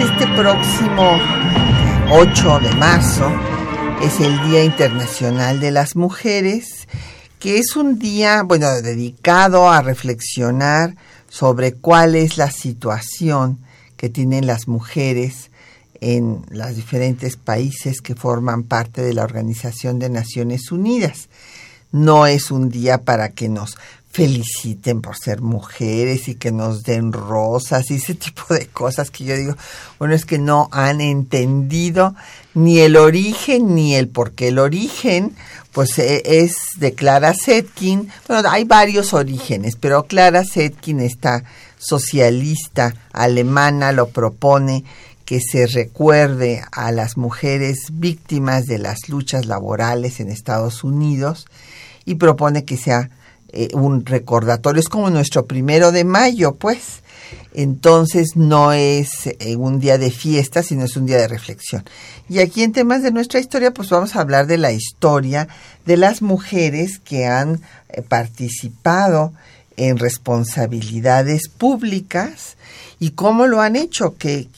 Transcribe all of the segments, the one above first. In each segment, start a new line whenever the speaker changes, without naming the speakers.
Este próximo 8 de marzo es el Día Internacional de las Mujeres, que es un día, bueno, dedicado a reflexionar sobre cuál es la situación que tienen las mujeres en los diferentes países que forman parte de la Organización de Naciones Unidas. No es un día para que nos feliciten por ser mujeres y que nos den rosas y ese tipo de cosas que yo digo, bueno, es que no han entendido ni el origen ni el por qué. El origen, pues e, es de Clara Zetkin. Bueno, hay varios orígenes, pero Clara Zetkin, esta socialista alemana, lo propone que se recuerde a las mujeres víctimas de las luchas laborales en Estados Unidos y propone que sea eh, un recordatorio. Es como nuestro primero de mayo, pues. Entonces no es eh, un día de fiesta, sino es un día de reflexión. Y aquí en temas de nuestra historia, pues vamos a hablar de la historia de las mujeres que han eh, participado en responsabilidades públicas y cómo lo han hecho, que,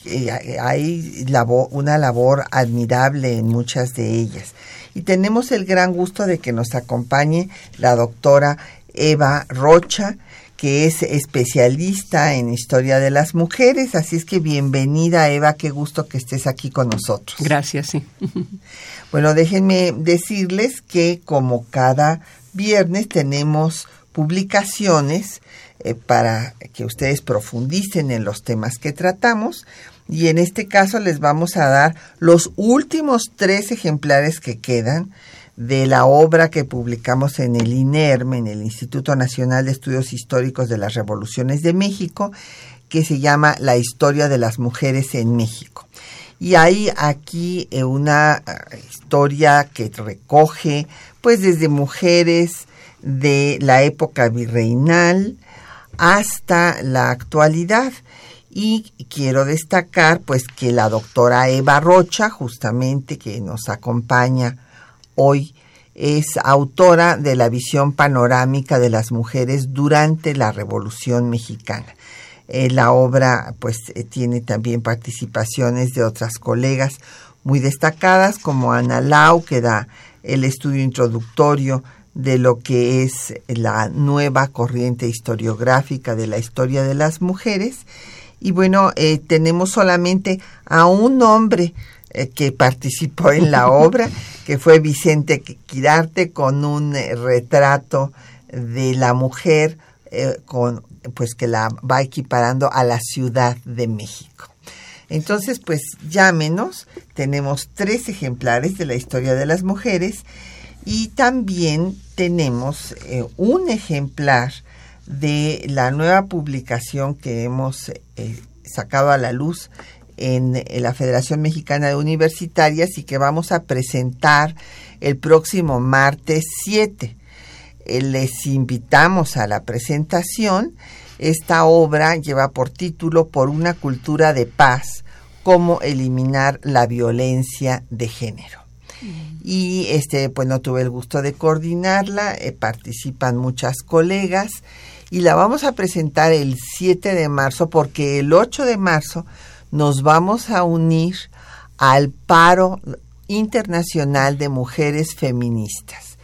hay una labor admirable en muchas de ellas. Y tenemos el gran gusto de que nos acompañe la doctora Eva Rocha, que es especialista en historia de las mujeres. Así es que bienvenida, Eva, qué gusto que estés aquí con nosotros.
Gracias, sí.
Bueno, déjenme decirles que como cada viernes tenemos publicaciones eh, para que ustedes profundicen en los temas que tratamos. Y en este caso les vamos a dar los últimos tres ejemplares que quedan de la obra que publicamos en el INERM, en el Instituto Nacional de Estudios Históricos de las Revoluciones de México, que se llama La historia de las mujeres en México. Y hay aquí eh, una eh, historia que recoge, pues desde mujeres de la época virreinal, hasta la actualidad. Y quiero destacar pues que la doctora Eva Rocha, justamente que nos acompaña hoy, es autora de la visión panorámica de las mujeres durante la Revolución Mexicana. Eh, la obra pues eh, tiene también participaciones de otras colegas muy destacadas como Ana Lau, que da el estudio introductorio de lo que es la nueva corriente historiográfica de la historia de las mujeres. Y bueno, eh, tenemos solamente a un hombre eh, que participó en la obra, que fue Vicente Quirarte, con un eh, retrato de la mujer con pues que la va equiparando a la Ciudad de México. Entonces, pues llámenos, tenemos tres ejemplares de la historia de las mujeres y también tenemos eh, un ejemplar de la nueva publicación que hemos eh, sacado a la luz en, la Federación Mexicana de Universitarias y que vamos a presentar el próximo martes 7. Eh, les invitamos a la presentación. Esta obra lleva por título Por una cultura de paz, cómo eliminar la violencia de género y este pues no tuve el gusto de coordinarla, eh, participan muchas colegas y la vamos a presentar el 7 de marzo porque el 8 de marzo nos vamos a unir al paro internacional de mujeres feministas.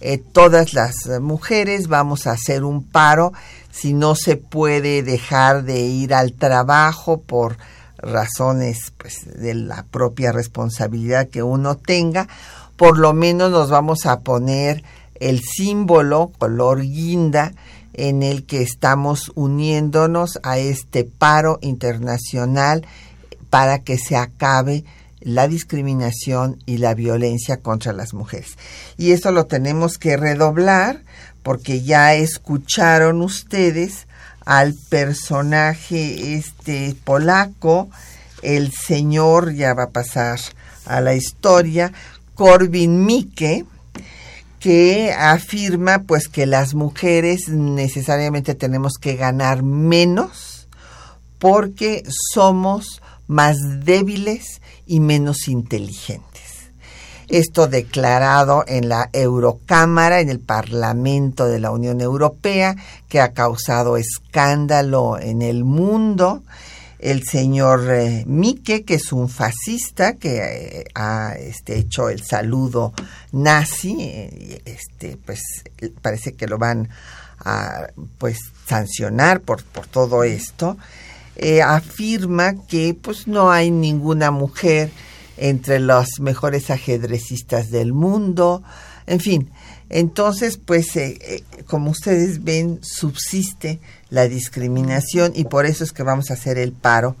Eh, todas las mujeres vamos a hacer un paro si no se puede dejar de ir al trabajo por razones pues, de la propia responsabilidad que uno tenga, por lo menos nos vamos a poner el símbolo color guinda en el que estamos uniéndonos a este paro internacional para que se acabe la discriminación y la violencia contra las mujeres. Y eso lo tenemos que redoblar porque ya escucharon ustedes al personaje este polaco, el señor ya va a pasar a la historia, Corbin Mikke, que afirma pues que las mujeres necesariamente tenemos que ganar menos porque somos más débiles y menos inteligentes. Esto declarado en la Eurocámara, en el Parlamento de la Unión Europea, que ha causado escándalo en el mundo. El señor eh, Mike, que es un fascista que eh, ha este, hecho el saludo nazi, eh, este, pues parece que lo van a pues sancionar por, por todo esto. afirma que pues no hay ninguna mujer entre los mejores ajedrecistas del mundo, en fin. Entonces, pues, eh, eh, como ustedes ven, subsiste la discriminación y por eso es que vamos a hacer el paro,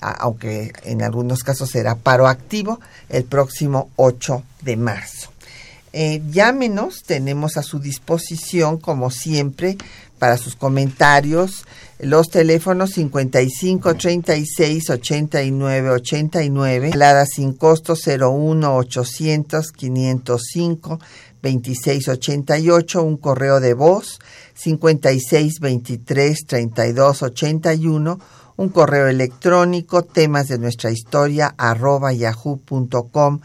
aunque en algunos casos será paro activo, el próximo 8 de marzo. Eh, llámenos, tenemos a su disposición, como siempre, para sus comentarios, los teléfonos 55 36 89 89, la sin costo 01 800 505 26 88, un correo de voz 56 23 32 81, un correo electrónico temas de nuestra historia arroba yahoo.com.mx.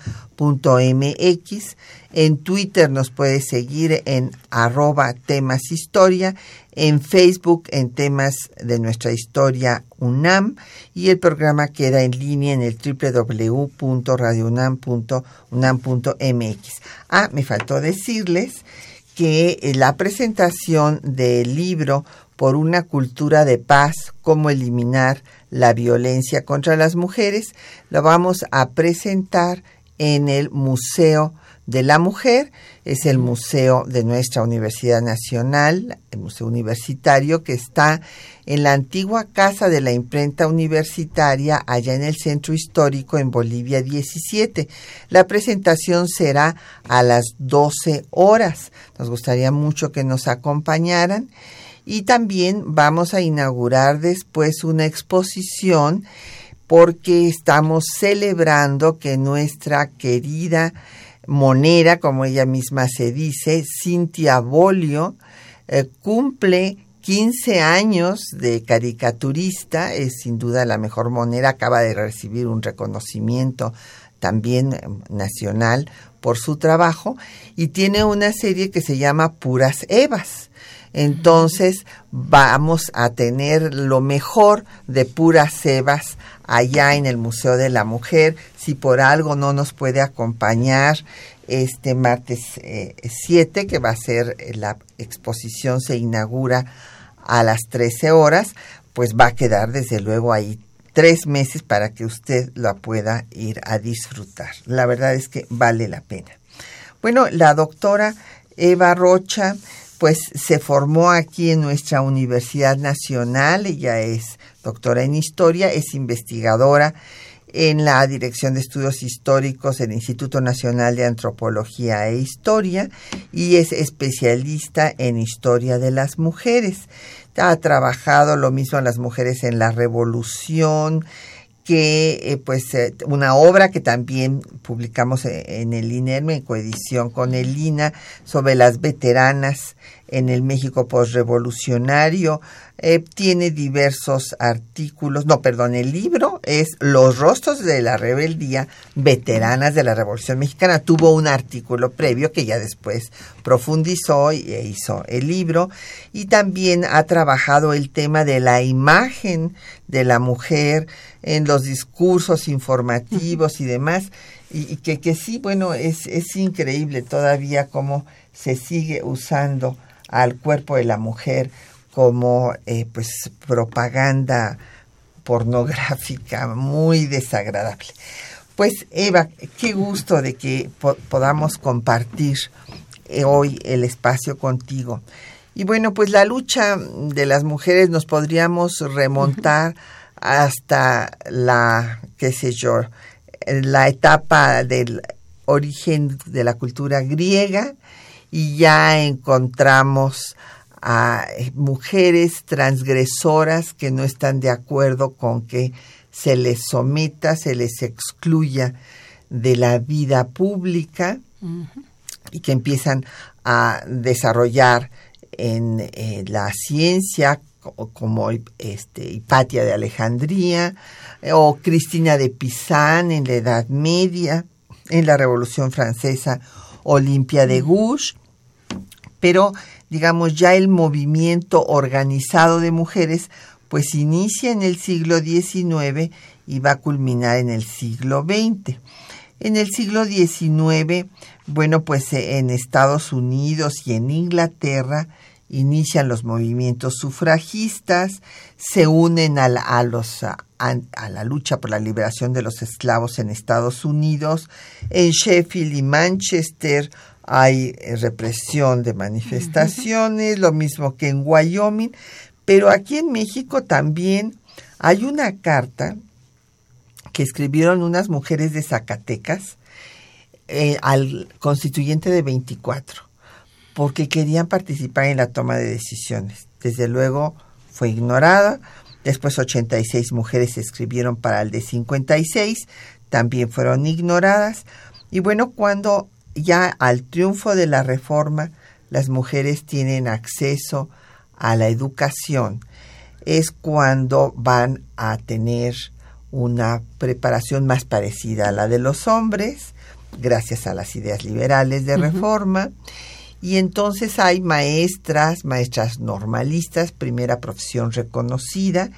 En Twitter nos puede seguir en arroba temas historia en Facebook en temas de nuestra historia UNAM y el programa queda en línea en el www.radiounam.unam.mx. Ah, me faltó decirles que eh, la presentación del libro por una cultura de paz, cómo eliminar la violencia contra las mujeres, lo vamos a presentar en el Museo de la Mujer. Es el museo de nuestra Universidad Nacional, el Museo Universitario, que está en la antigua Casa de la Imprenta Universitaria, allá en el Centro Histórico, en Bolivia 17. La presentación será a las 12 horas. Nos gustaría mucho que nos acompañaran. Y también vamos a inaugurar después una exposición porque estamos celebrando que nuestra querida monera, como ella misma se dice, Cintia Bolio, eh, cumple 15 años de caricaturista, es sin duda la mejor monera, acaba de recibir un reconocimiento también eh, nacional por su trabajo. Y tiene una serie que se llama Puras Evas. Entonces vamos a tener lo mejor de Puras Evas allá en el Museo de la Mujer. Si por algo no nos puede acompañar este martes 7, eh, que va a ser eh, la exposición, se inaugura a las 13 horas, pues va a quedar desde luego ahí tres meses para que usted la pueda ir a disfrutar. La verdad es que vale la pena. Bueno, la doctora Eva Rocha, pues se formó aquí en nuestra Universidad Nacional, ella es doctora en historia, es investigadora en la Dirección de Estudios Históricos del Instituto Nacional de Antropología e Historia y es especialista en historia de las mujeres. Ha trabajado lo mismo en las mujeres en la Revolución, que eh, pues eh, una obra que también publicamos eh, en el INERM en coedición con el INA sobre las veteranas en el México postrevolucionario. Eh, tiene diversos artículos, no, perdón, el libro es Los rostros de la rebeldía, veteranas de la Revolución Mexicana. Tuvo un artículo previo que ya después profundizó e hizo el libro. Y también ha trabajado el tema de la imagen de la mujer en los discursos informativos y demás. Y, que, que sí, bueno, es, es increíble todavía cómo se sigue usando al cuerpo de la mujer como eh, pues propaganda pornográfica muy desagradable. Pues Eva, qué gusto de que podamos compartir eh, hoy el espacio contigo. Y bueno, pues la lucha de las mujeres nos podríamos remontar hasta la, qué sé yo, la etapa del origen de la cultura griega y ya encontramos a eh, mujeres transgresoras que no están de acuerdo con que se les someta, se les excluya de la vida pública y que empiezan a desarrollar en eh, la ciencia como este, Hipatia de Alejandría eh, o Cristina de Pizán en la Edad Media, en la Revolución Francesa Olimpia de Gouges, pero digamos ya el movimiento organizado de mujeres pues inicia en el siglo XIX y va a culminar en el siglo XX. En el siglo XIX, bueno, pues eh, en Estados Unidos y en Inglaterra inician los movimientos sufragistas, se unen a la, los, a, la lucha por la liberación de los esclavos en Estados Unidos, en Sheffield y Manchester hay eh, represión de manifestaciones, lo mismo que en Wyoming, pero aquí en México también hay una carta que escribieron unas mujeres de Zacatecas eh, al constituyente de 24, porque querían participar en la toma de decisiones. Desde luego fue ignorada. Después 86 mujeres escribieron para el de 56, también fueron ignoradas. Y bueno, cuando ya al triunfo de la reforma las mujeres tienen acceso a la educación, es cuando van a tener una preparación más parecida a la de los hombres, gracias a las ideas liberales de reforma. Y entonces hay maestras, maestras normalistas, primera profesión reconocida,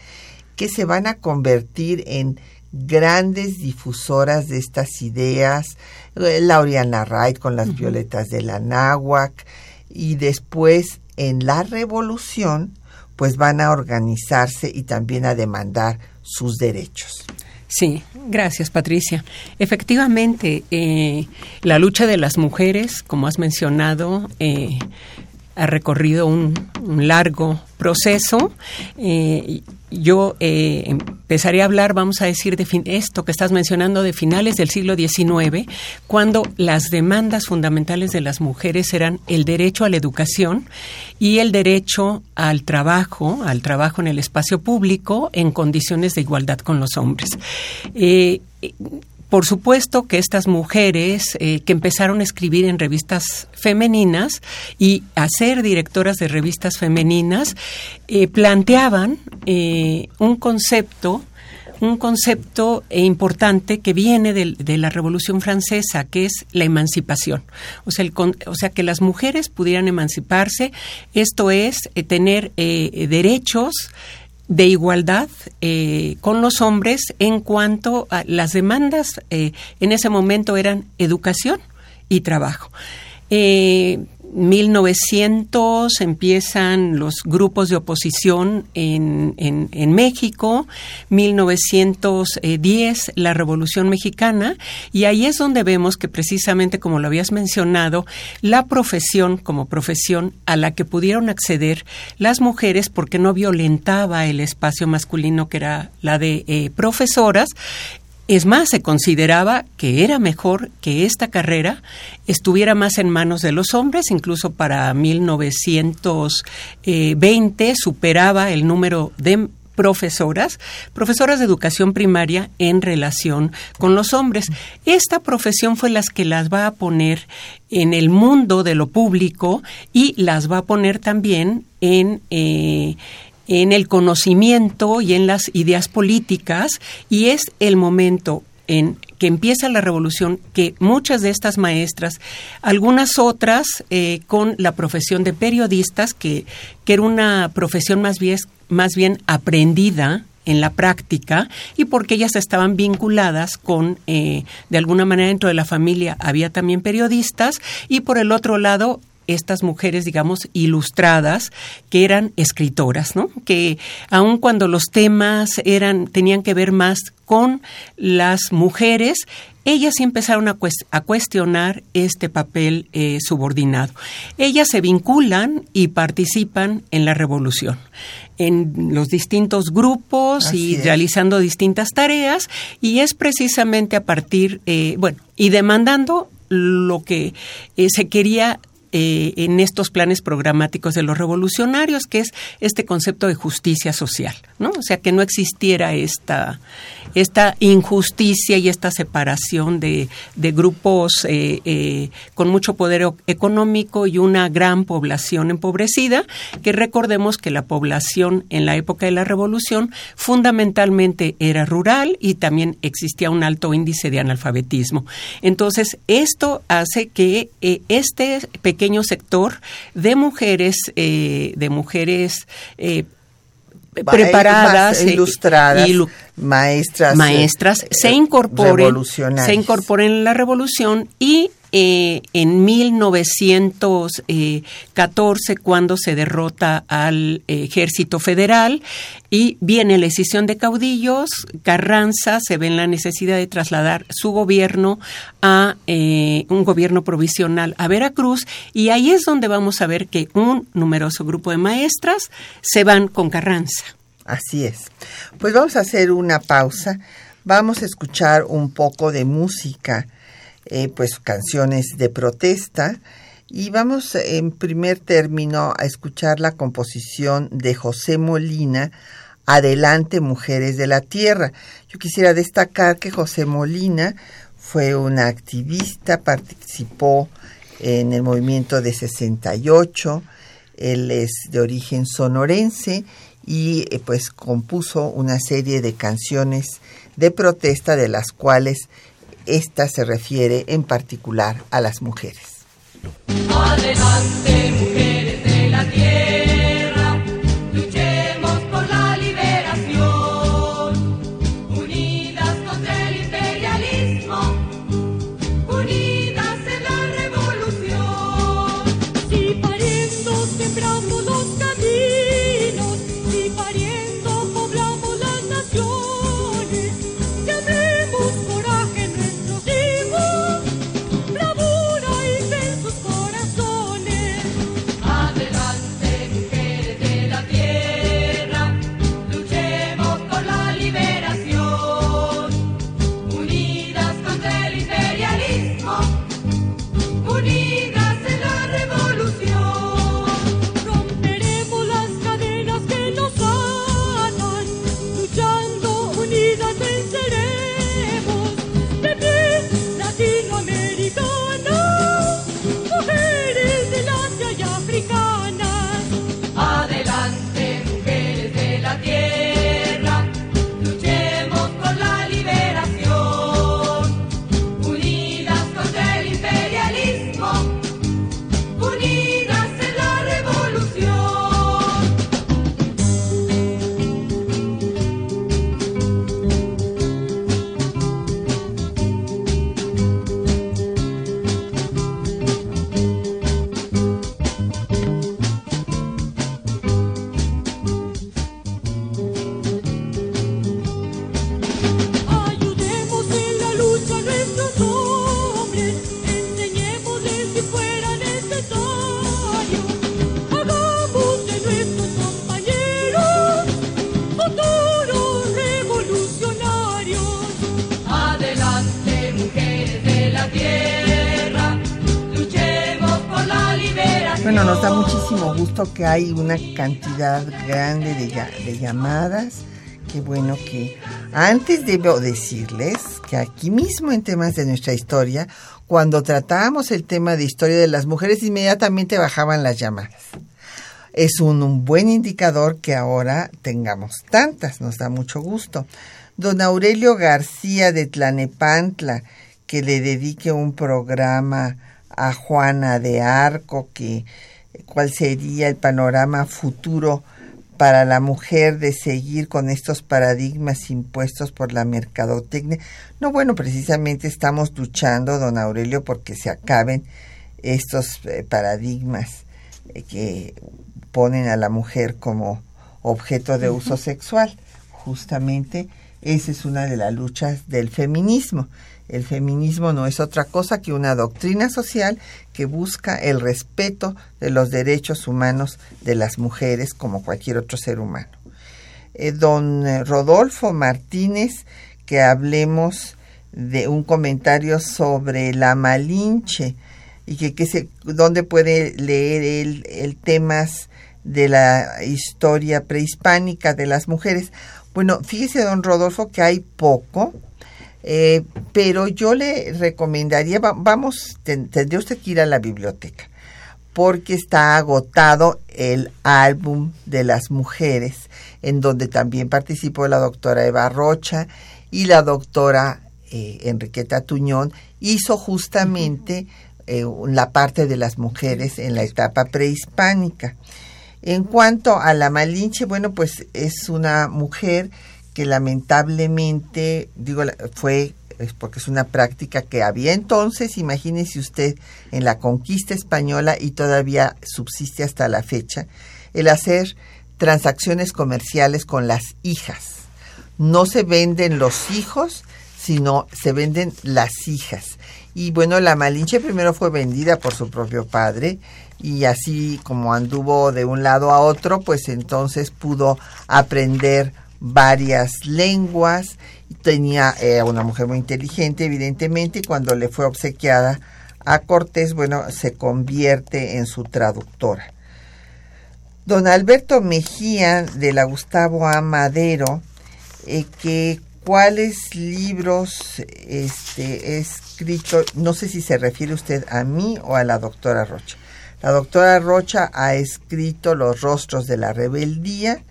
que se van a convertir en grandes difusoras de estas ideas, eh, Lauriana Wright con las violetas de la náhuac, y después en la revolución, pues van a organizarse y también a demandar sus derechos.
Sí, gracias Patricia. Efectivamente, eh, la lucha de las mujeres, como has mencionado, eh, ha recorrido un, largo proceso. Eh, yo eh, empezaré a hablar, vamos a decir, de esto que estás mencionando de finales del siglo XIX, cuando las demandas fundamentales de las mujeres eran el derecho a la educación y el derecho al trabajo, al trabajo en el espacio público en condiciones de igualdad con los hombres. Eh, por supuesto que estas mujeres eh, que empezaron a escribir en revistas femeninas y a ser directoras de revistas femeninas, eh, planteaban eh, un concepto un concepto importante que viene de, la Revolución Francesa, que es la emancipación. O sea, o sea, que las mujeres pudieran emanciparse, esto es, tener derechos de igualdad eh, con los hombres en cuanto a las demandas eh, en ese momento eran educación y trabajo. Eh, 1900 empiezan los grupos de oposición en, en, México, 1910 la Revolución Mexicana, y ahí es donde vemos que precisamente, como lo habías mencionado, la profesión como profesión a la que pudieron acceder las mujeres porque no violentaba el espacio masculino que era la de eh, profesoras, es más, se consideraba que era mejor que esta carrera estuviera más en manos de los hombres, incluso para 1920 superaba el número de profesoras, profesoras de educación primaria en relación con los hombres. Esta profesión fue las que las va a poner en el mundo de lo público y las va a poner también en... Eh, en el conocimiento y en las ideas políticas y es el momento en que empieza la revolución, que muchas de estas maestras, algunas otras eh, con la profesión de periodistas, que, que era una profesión más bien, más bien aprendida en la práctica y porque ellas estaban vinculadas con, eh, de alguna manera dentro de la familia había también periodistas y por el otro lado estas mujeres, digamos, ilustradas, que eran escritoras, ¿no? Que aun cuando los temas eran, tenían que ver más con las mujeres, ellas sí empezaron a, cuestionar este papel eh, subordinado. Ellas se vinculan y participan en la revolución en los distintos grupos y realizando distintas tareas y es precisamente a partir, eh, bueno, y demandando lo que eh, se quería eh, en estos planes programáticos de los revolucionarios, que es este concepto de justicia social, ¿no? O sea, que no existiera esta, esta injusticia y esta separación de, de grupos eh, eh, con mucho poder económico y una gran población empobrecida, que recordemos que la población en la época de la revolución fundamentalmente era rural y también existía un alto índice de analfabetismo. Entonces, esto hace que eh, este pequeño sector de mujeres, de mujeres preparadas,
ilustradas, maestras,
maestras se incorporen, se incorporen en la revolución y eh, en 1914 cuando se derrota al ejército federal y viene la decisión de caudillos, Carranza se ve en la necesidad de trasladar su gobierno a eh, un gobierno provisional a Veracruz y ahí es donde vamos a ver que un numeroso grupo de maestras se van con Carranza.
Así es. Pues vamos a hacer una pausa, vamos a escuchar un poco de música eh, pues canciones de protesta y vamos en primer término a escuchar la composición de José Molina, Adelante Mujeres de la Tierra. Yo quisiera destacar que José Molina fue una activista, participó en el movimiento de 68, él es de origen sonorense y eh, pues compuso una serie de canciones de protesta de las cuales esta se refiere en particular a las mujeres. Que hay una cantidad grande de, llamadas. Qué bueno que... Antes debo decirles que aquí mismo en temas de nuestra historia, cuando tratábamos el tema de historia de las mujeres, inmediatamente bajaban las llamadas. Es un, un buen indicador que ahora tengamos tantas, nos da mucho gusto. Don Aurelio García de Tlanepantla, que le dedique un programa a Juana de Arco, que cuál sería el panorama futuro para la mujer de seguir con estos paradigmas impuestos por la mercadotecnia. No, bueno, precisamente estamos luchando, don Aurelio, porque se acaben estos eh, paradigmas eh, que ponen a la mujer como objeto de uso sexual. Justamente esa es una de las luchas del feminismo. El feminismo no es otra cosa que una doctrina social que busca el respeto de los derechos humanos de las mujeres como cualquier otro ser humano. Eh, don eh, Rodolfo Martínez, que hablemos de un comentario sobre la Malinche. y que, se, dónde puede leer el, el temas de la historia prehispánica de las mujeres. Bueno, fíjese, don Rodolfo, que hay poco, eh, pero yo le recomendaría, vamos, tendría usted que ir a la biblioteca, porque está agotado el álbum de las mujeres, en donde también participó la doctora Eva Rocha y la doctora eh, Enriqueta Tuñón, hizo justamente eh, la parte de las mujeres en la etapa prehispánica. En cuanto a la Malinche, bueno, pues es una mujer que lamentablemente, digo, fue porque es una práctica que había entonces, imagínese usted, en la conquista española y todavía subsiste hasta la fecha, el hacer transacciones comerciales con las hijas. No se venden los hijos, sino se venden las hijas. Y bueno, la Malinche primero fue vendida por su propio padre y así como anduvo de un lado a otro, pues entonces pudo aprender varias lenguas. Tenía eh, una mujer muy inteligente, evidentemente, y cuando le fue obsequiada a Cortés, bueno, se convierte en su traductora. Don Alberto Mejía de la Gustavo A. Madero, eh, que cuáles libros este, escrito, no sé si se refiere usted a mí o a la doctora Rocha. La doctora Rocha ha escrito Los rostros de la rebeldía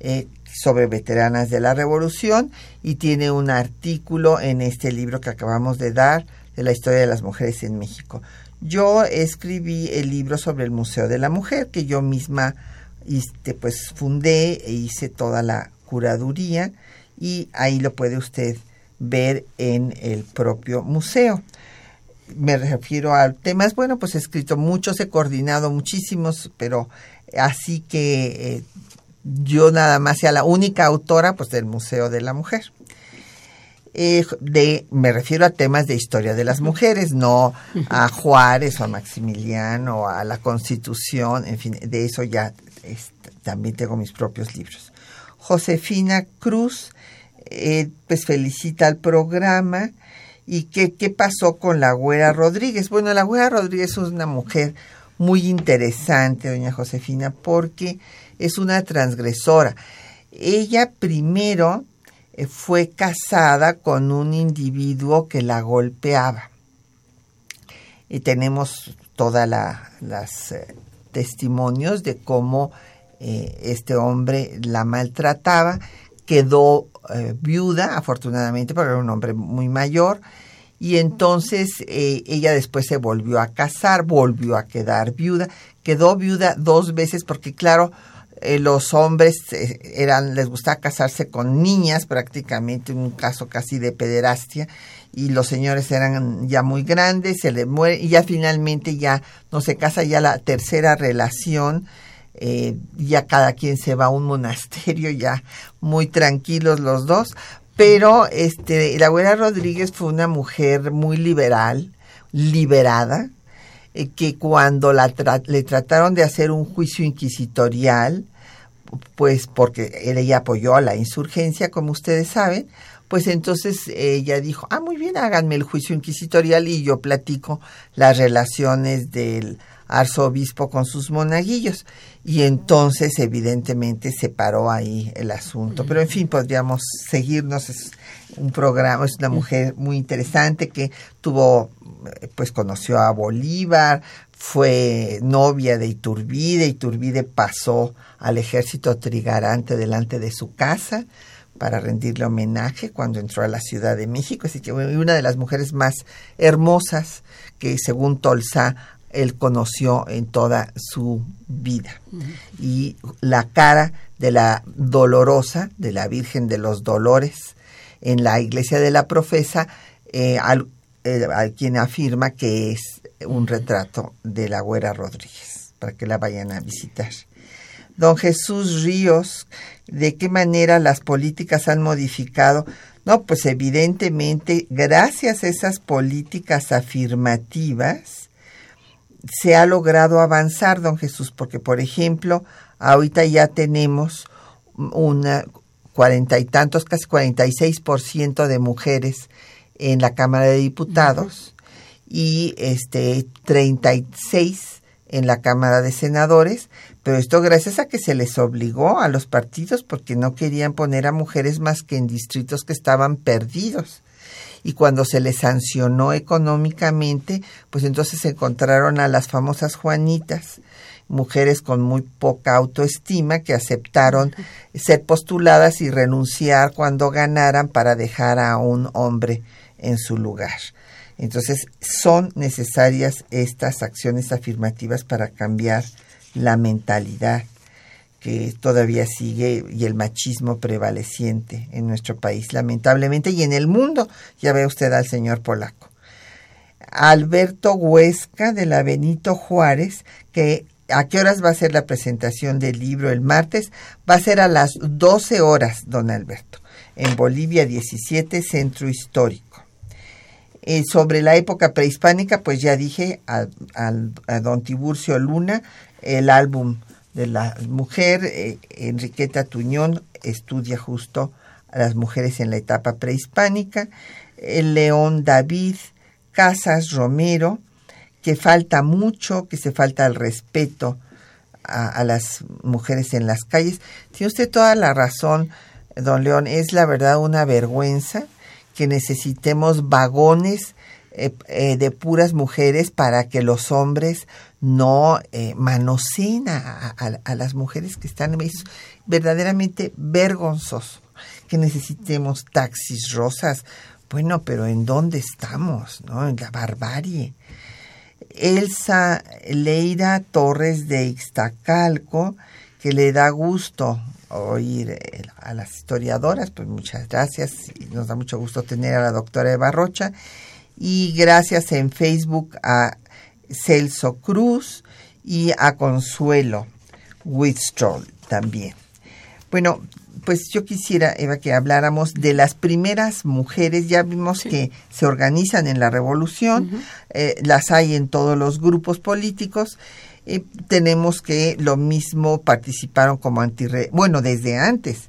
eh, sobre veteranas de la revolución y tiene un artículo en este libro que acabamos de dar de la historia de las mujeres en México. Yo escribí el libro sobre el Museo de la Mujer que yo misma este, pues fundé e hice toda la curaduría y ahí lo puede usted ver en el propio museo me refiero a temas, bueno, pues he escrito muchos, he coordinado muchísimos, pero así que eh, yo nada más sea la única autora pues del Museo de la Mujer. Eh, de, me refiero a temas de historia de las mujeres, no a Juárez o a Maximiliano o a la Constitución, en fin, de eso ya también tengo mis propios libros. Josefina Cruz, eh, pues felicita al programa ¿Y qué, qué pasó con la Güera Rodríguez? Bueno, la Güera Rodríguez es una mujer muy interesante, doña Josefina, porque es una transgresora. Ella primero eh, fue casada con un individuo que la golpeaba. Y tenemos todas las eh, testimonios de cómo eh, este hombre la maltrataba. Quedó viuda, afortunadamente, porque era un hombre muy mayor y entonces ella después se volvió a casar, volvió a quedar viuda, quedó viuda dos veces porque claro, eh, los hombres eh, eran les gustaba casarse con niñas prácticamente, un caso casi de pederastia y los señores eran ya muy grandes, se le muere y ya finalmente ya no se casa, ya la tercera relación ya cada quien se va a un monasterio, ya muy tranquilos los dos, pero este, la abuela Rodríguez fue una mujer muy liberal, liberada, eh, que cuando la le trataron de hacer un juicio inquisitorial, pues porque ella apoyó a la insurgencia, como ustedes saben, pues entonces ella dijo, ah, muy bien, háganme el juicio inquisitorial y yo platico las relaciones del arzobispo con sus monaguillos. Y entonces, evidentemente, se paró ahí el asunto. Pero, en fin, podríamos seguirnos. Es un programa, es una mujer muy interesante que tuvo, pues conoció a Bolívar, fue novia de Iturbide, Iturbide pasó al ejército trigarante delante de su casa para rendirle homenaje cuando entró a la Ciudad de México, así que una de las mujeres más hermosas que según Tolsa él conoció en toda su vida. Y la cara de la dolorosa, de la Virgen de los Dolores, en la iglesia de la profesa, eh, al, eh, quien afirma que es un retrato de la Güera Rodríguez, para que la vayan a visitar. Don Jesús Ríos, ¿de qué manera las políticas han modificado? No, pues evidentemente, gracias a esas políticas afirmativas, se ha logrado avanzar, don Jesús, porque por ejemplo, ahorita ya tenemos una cuarenta y tantos, casi cuarenta y seis por ciento de mujeres en la Cámara de Diputados y este 36 en la Cámara de Senadores, pero esto gracias a que se les obligó a los partidos porque no querían poner a mujeres más que en distritos que estaban perdidos. Y cuando se les sancionó económicamente, pues entonces encontraron a las famosas Juanitas, mujeres con muy poca autoestima que aceptaron ser postuladas y renunciar cuando ganaran para dejar a un hombre en su lugar. Entonces, son necesarias estas acciones afirmativas para cambiar la mentalidad que todavía sigue y el machismo prevaleciente en nuestro país, lamentablemente, y en el mundo. Ya ve usted al señor polaco. Alberto Huesca de la Benito Juárez, que ¿A qué horas va a ser la presentación del libro el martes? Va a ser a las 12 horas, don Alberto, en Bolivia 17, Centro Histórico. Eh, sobre la época prehispánica, pues ya dije a, don Tiburcio Luna, el álbum de la mujer, eh, Enriqueta Tuñón estudia justo a las mujeres en la etapa prehispánica, el León David Casas Romero, que falta mucho, que se falta el respeto a, las mujeres en las calles. Tiene usted toda la razón, don León, es la verdad una vergüenza que necesitemos vagones eh, eh, de puras mujeres para que los hombres no eh, manoseen a, a, las mujeres que están es verdaderamente vergonzoso que necesitemos taxis rosas. Bueno, pero ¿en dónde estamos? ¿No? En la barbarie. Elsa Leira Torres de Ixtacalco, que le da gusto oír eh, a las historiadoras, pues muchas gracias nos da mucho gusto tener a la doctora Eva Rocha y gracias en Facebook a Celso Cruz y a Consuelo Whitstroll también. Bueno, pues yo quisiera, Eva, que habláramos de las primeras mujeres. Ya vimos que se organizan en la revolución, eh, las hay en todos los grupos políticos. Eh, tenemos que lo mismo participaron como anti bueno desde antes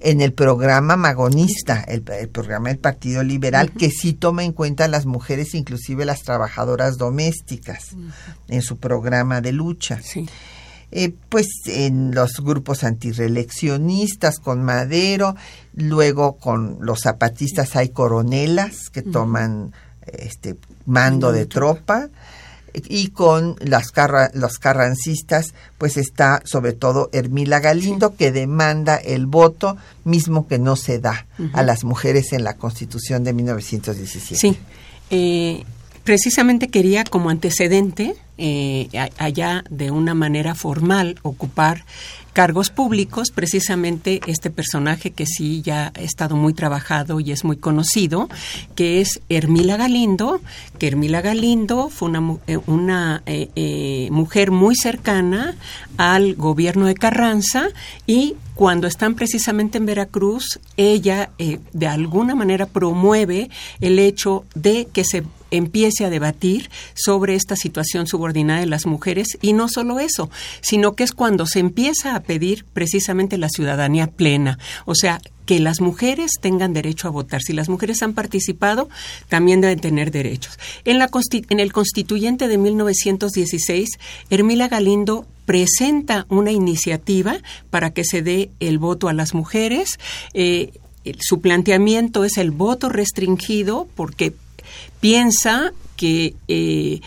en el programa magonista el, programa del Partido Liberal que sí toma en cuenta a las mujeres inclusive las trabajadoras domésticas en su programa de lucha. Sí. Eh, pues en los grupos antireleccionistas con Madero, luego con los zapatistas hay coronelas que toman este mando de tropa y con las los carrancistas pues está sobre todo Hermila Galindo que demanda el voto mismo que no se da a las mujeres en la Constitución de 1917.
Sí. Eh, precisamente quería como antecedente eh, allá de una manera formal ocupar cargos públicos, precisamente este personaje que sí ya ha estado muy trabajado y es muy conocido, que es Hermila Galindo, que Hermila Galindo fue una, eh, una eh, mujer muy cercana al gobierno de Carranza y cuando están precisamente en Veracruz, ella de alguna manera promueve el hecho de que se empiece a debatir sobre esta situación subordinada de las mujeres y no solo eso, sino que es cuando se empieza a pedir precisamente la ciudadanía plena, o sea, que las mujeres tengan derecho a votar. Si las mujeres han participado, también deben tener derechos. En, la, en el constituyente de 1916, Hermila Galindo presenta una iniciativa para que se dé el voto a las mujeres. Eh, su planteamiento es el voto restringido porque piensa que eh,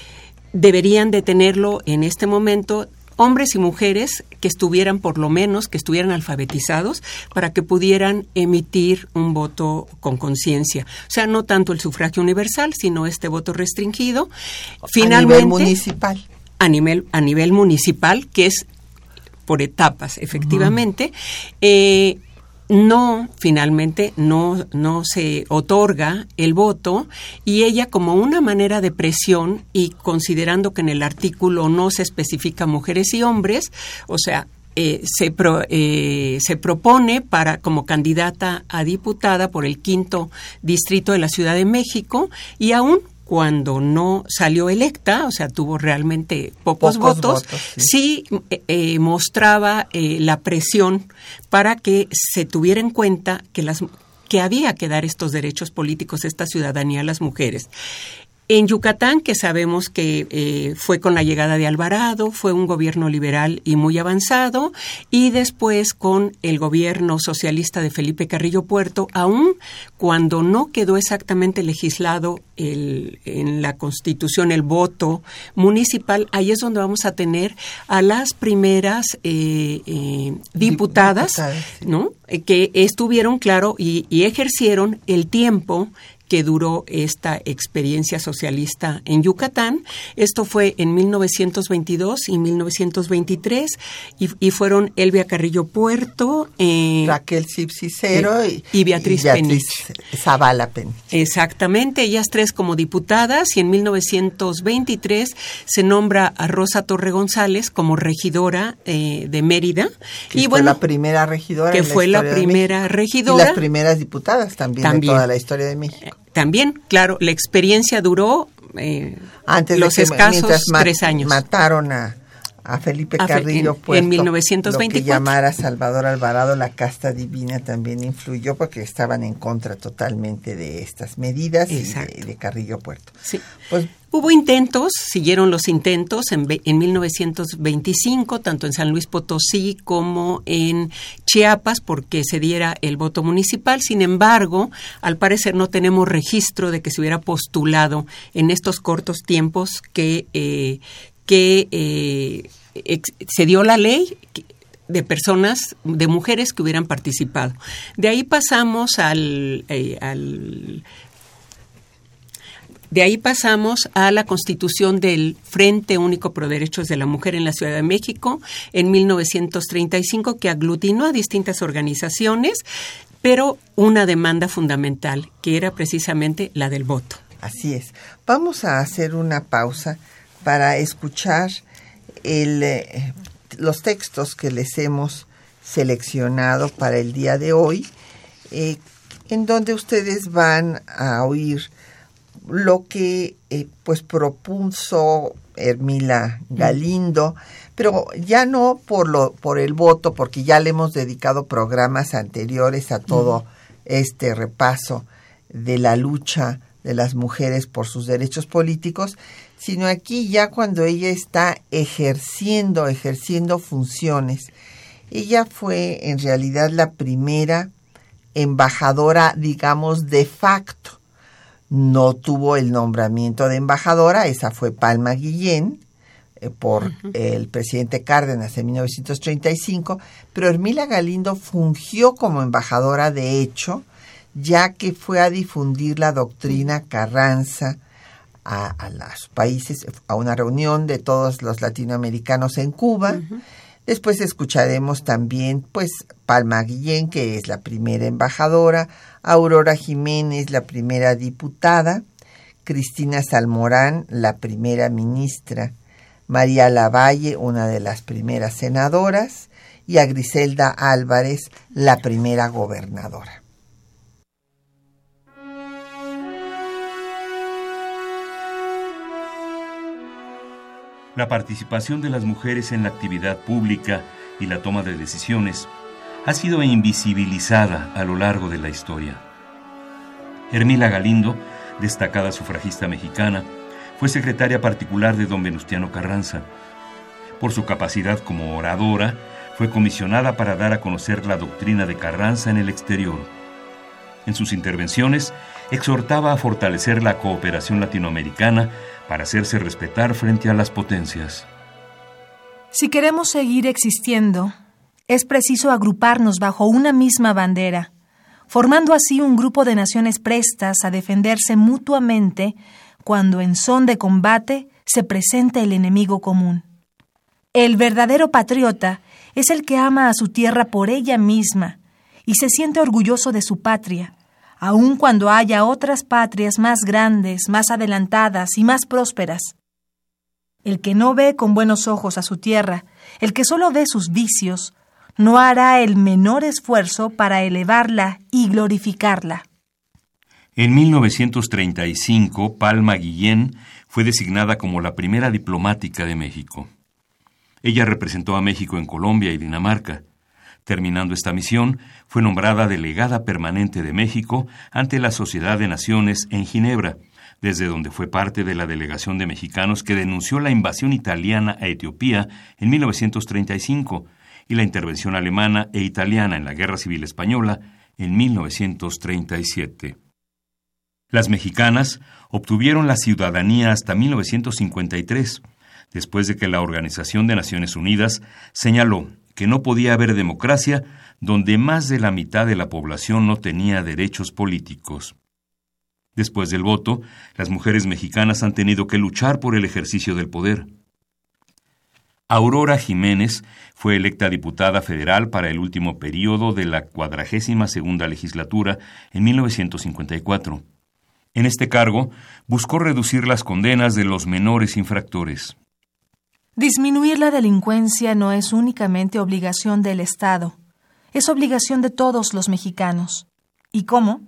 deberían de tenerlo en este momento hombres y mujeres que estuvieran por lo menos, que estuvieran alfabetizados para que pudieran emitir un voto con conciencia. O sea, no tanto el sufragio universal, sino este voto restringido.
Finalmente, a nivel municipal.
A nivel, a nivel municipal, que es por etapas, efectivamente no, finalmente, no, no se otorga el voto y ella como una manera de presión y considerando que en el artículo no se especifica mujeres y hombres, o sea, eh, se, eh, se propone para como candidata a diputada por el quinto distrito de la Ciudad de México y aún cuando no salió electa, o sea, tuvo realmente pocos, votos, sí, eh, eh, mostraba eh, la presión para que se tuviera en cuenta que las que había que dar estos derechos políticos, esta ciudadanía a las mujeres. En Yucatán, que sabemos que eh, fue con la llegada de Alvarado, fue un gobierno liberal y muy avanzado, y después con el gobierno socialista de Felipe Carrillo Puerto, aún cuando no quedó exactamente legislado el, en la Constitución el voto municipal, ahí es donde vamos a tener a las primeras eh, eh, diputadas, ¿no? que estuvieron, claro, y, y ejercieron el tiempo que duró esta experiencia socialista en Yucatán. Esto fue en 1922 y 1923 y, fueron Elvia Carrillo Puerto,
eh, Raquel Cipcicero
eh, y, Beatriz, Beatriz
Zavala Penich.
Exactamente, ellas tres como diputadas y en 1923 se nombra a Rosa Torre González como regidora eh, de Mérida.
Que y fue la primera regidora.
Que fue la, primera regidora.
Y las primeras diputadas también, también de toda la historia de México
también, claro, la experiencia duró eh, Antes los escasos tres años.
Mataron a, a Felipe Carrillo
en, en 1924. Lo
que llamara Salvador Alvarado la casta divina también influyó porque estaban en contra totalmente de estas medidas y de, Carrillo Puerto.
Sí. Pues Hubo intentos, siguieron los intentos en, en 1925, tanto en San Luis Potosí como en Chiapas, porque se diera el voto municipal. Sin embargo, al parecer no tenemos registro de que se hubiera postulado en estos cortos tiempos que, eh, que eh, se dio la ley de personas, de mujeres que hubieran participado. De ahí pasamos al, eh, al de ahí pasamos a la constitución del Frente Único Pro Derechos de la Mujer en la Ciudad de México en 1935, que aglutinó a distintas organizaciones, pero una demanda fundamental, que era precisamente la del voto.
Así es. Vamos a hacer una pausa para escuchar el, eh, los textos que les hemos seleccionado para el día de hoy, eh, en donde ustedes van a oír lo que eh, pues propuso Hermila Galindo, pero ya no por lo por el voto, porque ya le hemos dedicado programas anteriores a todo este repaso de la lucha de las mujeres por sus derechos políticos, sino aquí ya cuando ella está ejerciendo, ejerciendo funciones. Ella fue en realidad la primera embajadora, digamos, de facto no tuvo el nombramiento de embajadora, esa fue Palma Guillén eh, por el presidente Cárdenas en 1935, pero Hermila Galindo fungió como embajadora de hecho, ya que fue a difundir la doctrina Carranza a, los países, a una reunión de todos los latinoamericanos en Cuba. Después escucharemos también, pues, Palma Guillén, que es la primera embajadora, Aurora Jiménez, la primera diputada, Cristina Salmorán, la primera ministra, María Lavalle, una de las primeras senadoras, y a Griselda Álvarez, la primera gobernadora.
La participación de las mujeres en la actividad pública y la toma de decisiones ha sido invisibilizada a lo largo de la historia. Hermila Galindo, destacada sufragista mexicana, fue secretaria particular de don Venustiano Carranza. Por su capacidad como oradora, fue comisionada para dar a conocer la doctrina de Carranza en el exterior. En sus intervenciones, exhortaba a fortalecer la cooperación latinoamericana para hacerse respetar frente a las potencias.
Si queremos seguir existiendo, es preciso agruparnos bajo una misma bandera, formando así un grupo de naciones prestas a defenderse mutuamente cuando en son de combate se presenta el enemigo común. El verdadero patriota es el que ama a su tierra por ella misma y se siente orgulloso de su patria, aun cuando haya otras patrias más grandes, más adelantadas y más prósperas. El que no ve con buenos ojos a su tierra, el que solo ve sus vicios, no hará el menor esfuerzo para elevarla y glorificarla.
En 1935, Palma Guillén fue designada como la primera diplomática de México. Ella representó a México en Colombia y Dinamarca. Terminando esta misión, fue nombrada delegada permanente de México ante la Sociedad de Naciones en Ginebra, desde donde fue parte de la delegación de mexicanos que denunció la invasión italiana a Etiopía en 1935 y la intervención alemana e italiana en la Guerra Civil Española en 1937. Las mexicanas obtuvieron la ciudadanía hasta 1953, después de que la Organización de Naciones Unidas señaló que no podía haber democracia donde más de la mitad de la población no tenía derechos políticos. Después del voto, las mujeres mexicanas han tenido que luchar por el ejercicio del poder. Aurora Jiménez fue electa diputada federal para el último periodo de la cuadragésima segunda legislatura en 1954. En este cargo, buscó reducir las condenas de los menores infractores.
Disminuir la delincuencia no es únicamente obligación del Estado, es obligación de todos los mexicanos. ¿Y cómo?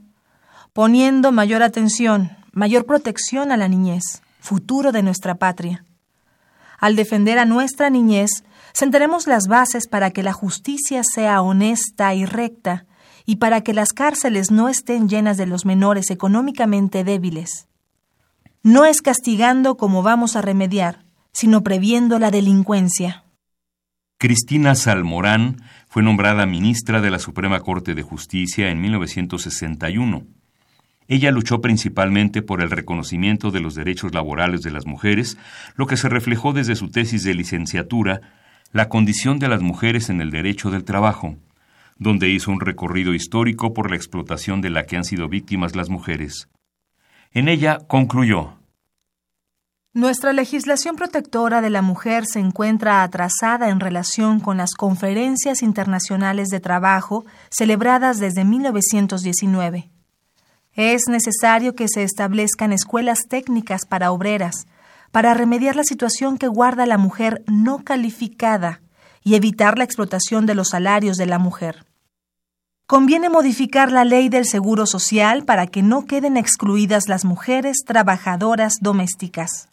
Poniendo mayor atención, mayor protección a la niñez, futuro de nuestra patria. Al defender a nuestra niñez, sentaremos las bases para que la justicia sea honesta y recta y para que las cárceles no estén llenas de los menores económicamente débiles. No es castigando como vamos a remediar, sino previendo la delincuencia.
Cristina Salmorán fue nombrada ministra de la Suprema Corte de Justicia en 1961. Ella luchó principalmente por el reconocimiento de los derechos laborales de las mujeres, lo que se reflejó desde su tesis de licenciatura, La condición de las mujeres en el derecho del trabajo, donde hizo un recorrido histórico por la explotación de la que han sido víctimas las mujeres. En ella concluyó
nuestra legislación protectora de la mujer se encuentra atrasada en relación con las conferencias internacionales de trabajo celebradas desde 1919. Es necesario que se establezcan escuelas técnicas para obreras, para remediar la situación que guarda la mujer no calificada y evitar la explotación de los salarios de la mujer. Conviene modificar la ley del Seguro Social para que no queden excluidas las mujeres trabajadoras domésticas.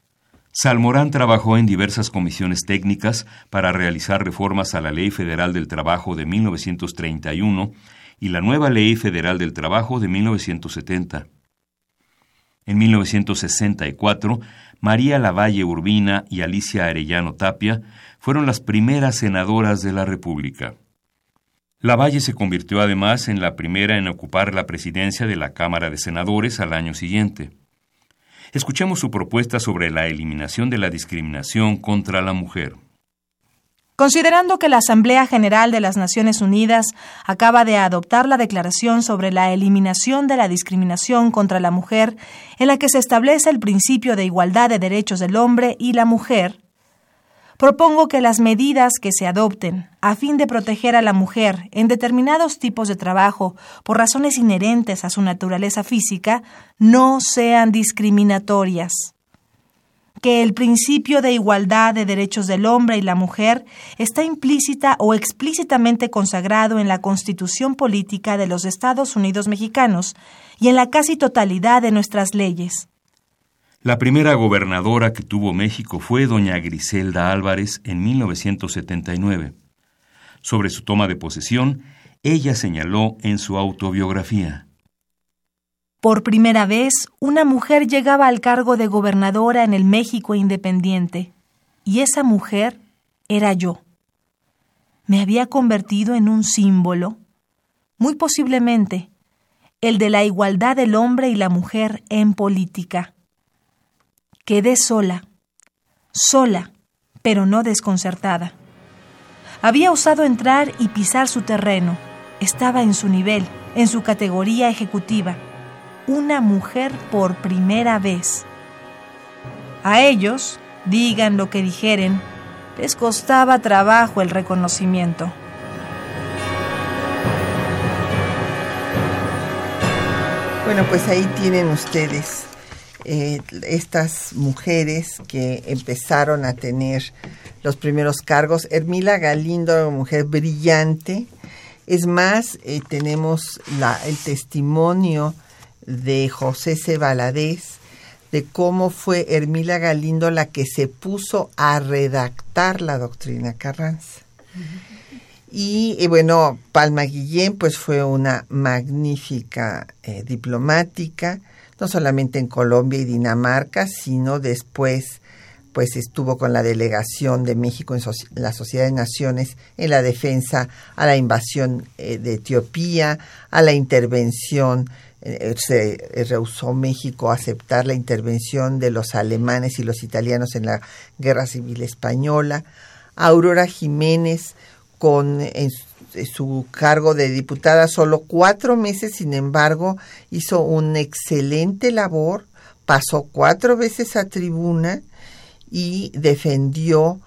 Salmorán trabajó en diversas comisiones técnicas para realizar reformas a la Ley Federal del Trabajo de 1931 y la nueva Ley Federal del Trabajo de 1970. En 1964, María Lavalle Urbina y Alicia Arellano Tapia fueron las primeras senadoras de la República. Lavalle se convirtió además en la primera en ocupar la presidencia de la Cámara de Senadores al año siguiente. Escuchemos su propuesta sobre la eliminación de la discriminación contra la mujer.
Considerando que la Asamblea General de las Naciones Unidas acaba de adoptar la Declaración sobre la Eliminación de la Discriminación contra la Mujer, en la que se establece el principio de igualdad de derechos del hombre y la mujer, Propongo que las medidas que se adopten a fin de proteger a la mujer en determinados tipos de trabajo por razones inherentes a su naturaleza física no sean discriminatorias. Que el principio de igualdad de derechos del hombre y la mujer está implícita o explícitamente consagrado en la Constitución Política de los Estados Unidos Mexicanos y en la casi totalidad de nuestras leyes
la primera gobernadora que tuvo México fue doña Griselda Álvarez en 1979. Sobre su toma de posesión, ella señaló en su autobiografía.
Por primera vez, una mujer llegaba al cargo de gobernadora en el México independiente, y esa mujer era yo. Me había convertido en un símbolo, muy posiblemente, el de la igualdad del hombre y la mujer en política. Quedé sola, sola, pero no desconcertada. Había osado entrar y pisar su terreno. Estaba en su nivel, en su categoría ejecutiva. Una mujer por primera vez. A ellos, digan lo que dijeren, les costaba trabajo el reconocimiento.
Bueno, pues ahí tienen ustedes eh, estas mujeres que empezaron a tener los primeros cargos. Hermila Galindo, mujer brillante. Es más, eh, tenemos el testimonio de José C. de cómo fue Hermila Galindo la que se puso a redactar la doctrina Carranza. Y, y, bueno, Palma Guillén pues fue una magnífica eh, diplomática, no solamente en Colombia y Dinamarca, sino después pues estuvo con la delegación de México en la Sociedad de Naciones en la defensa a la invasión eh, de Etiopía, a la intervención, eh, se rehusó México a aceptar la intervención de los alemanes y los italianos en la Guerra Civil Española, Aurora Jiménez con en su cargo de diputada solo cuatro meses, sin embargo, hizo una excelente labor, pasó cuatro veces a tribuna y defendió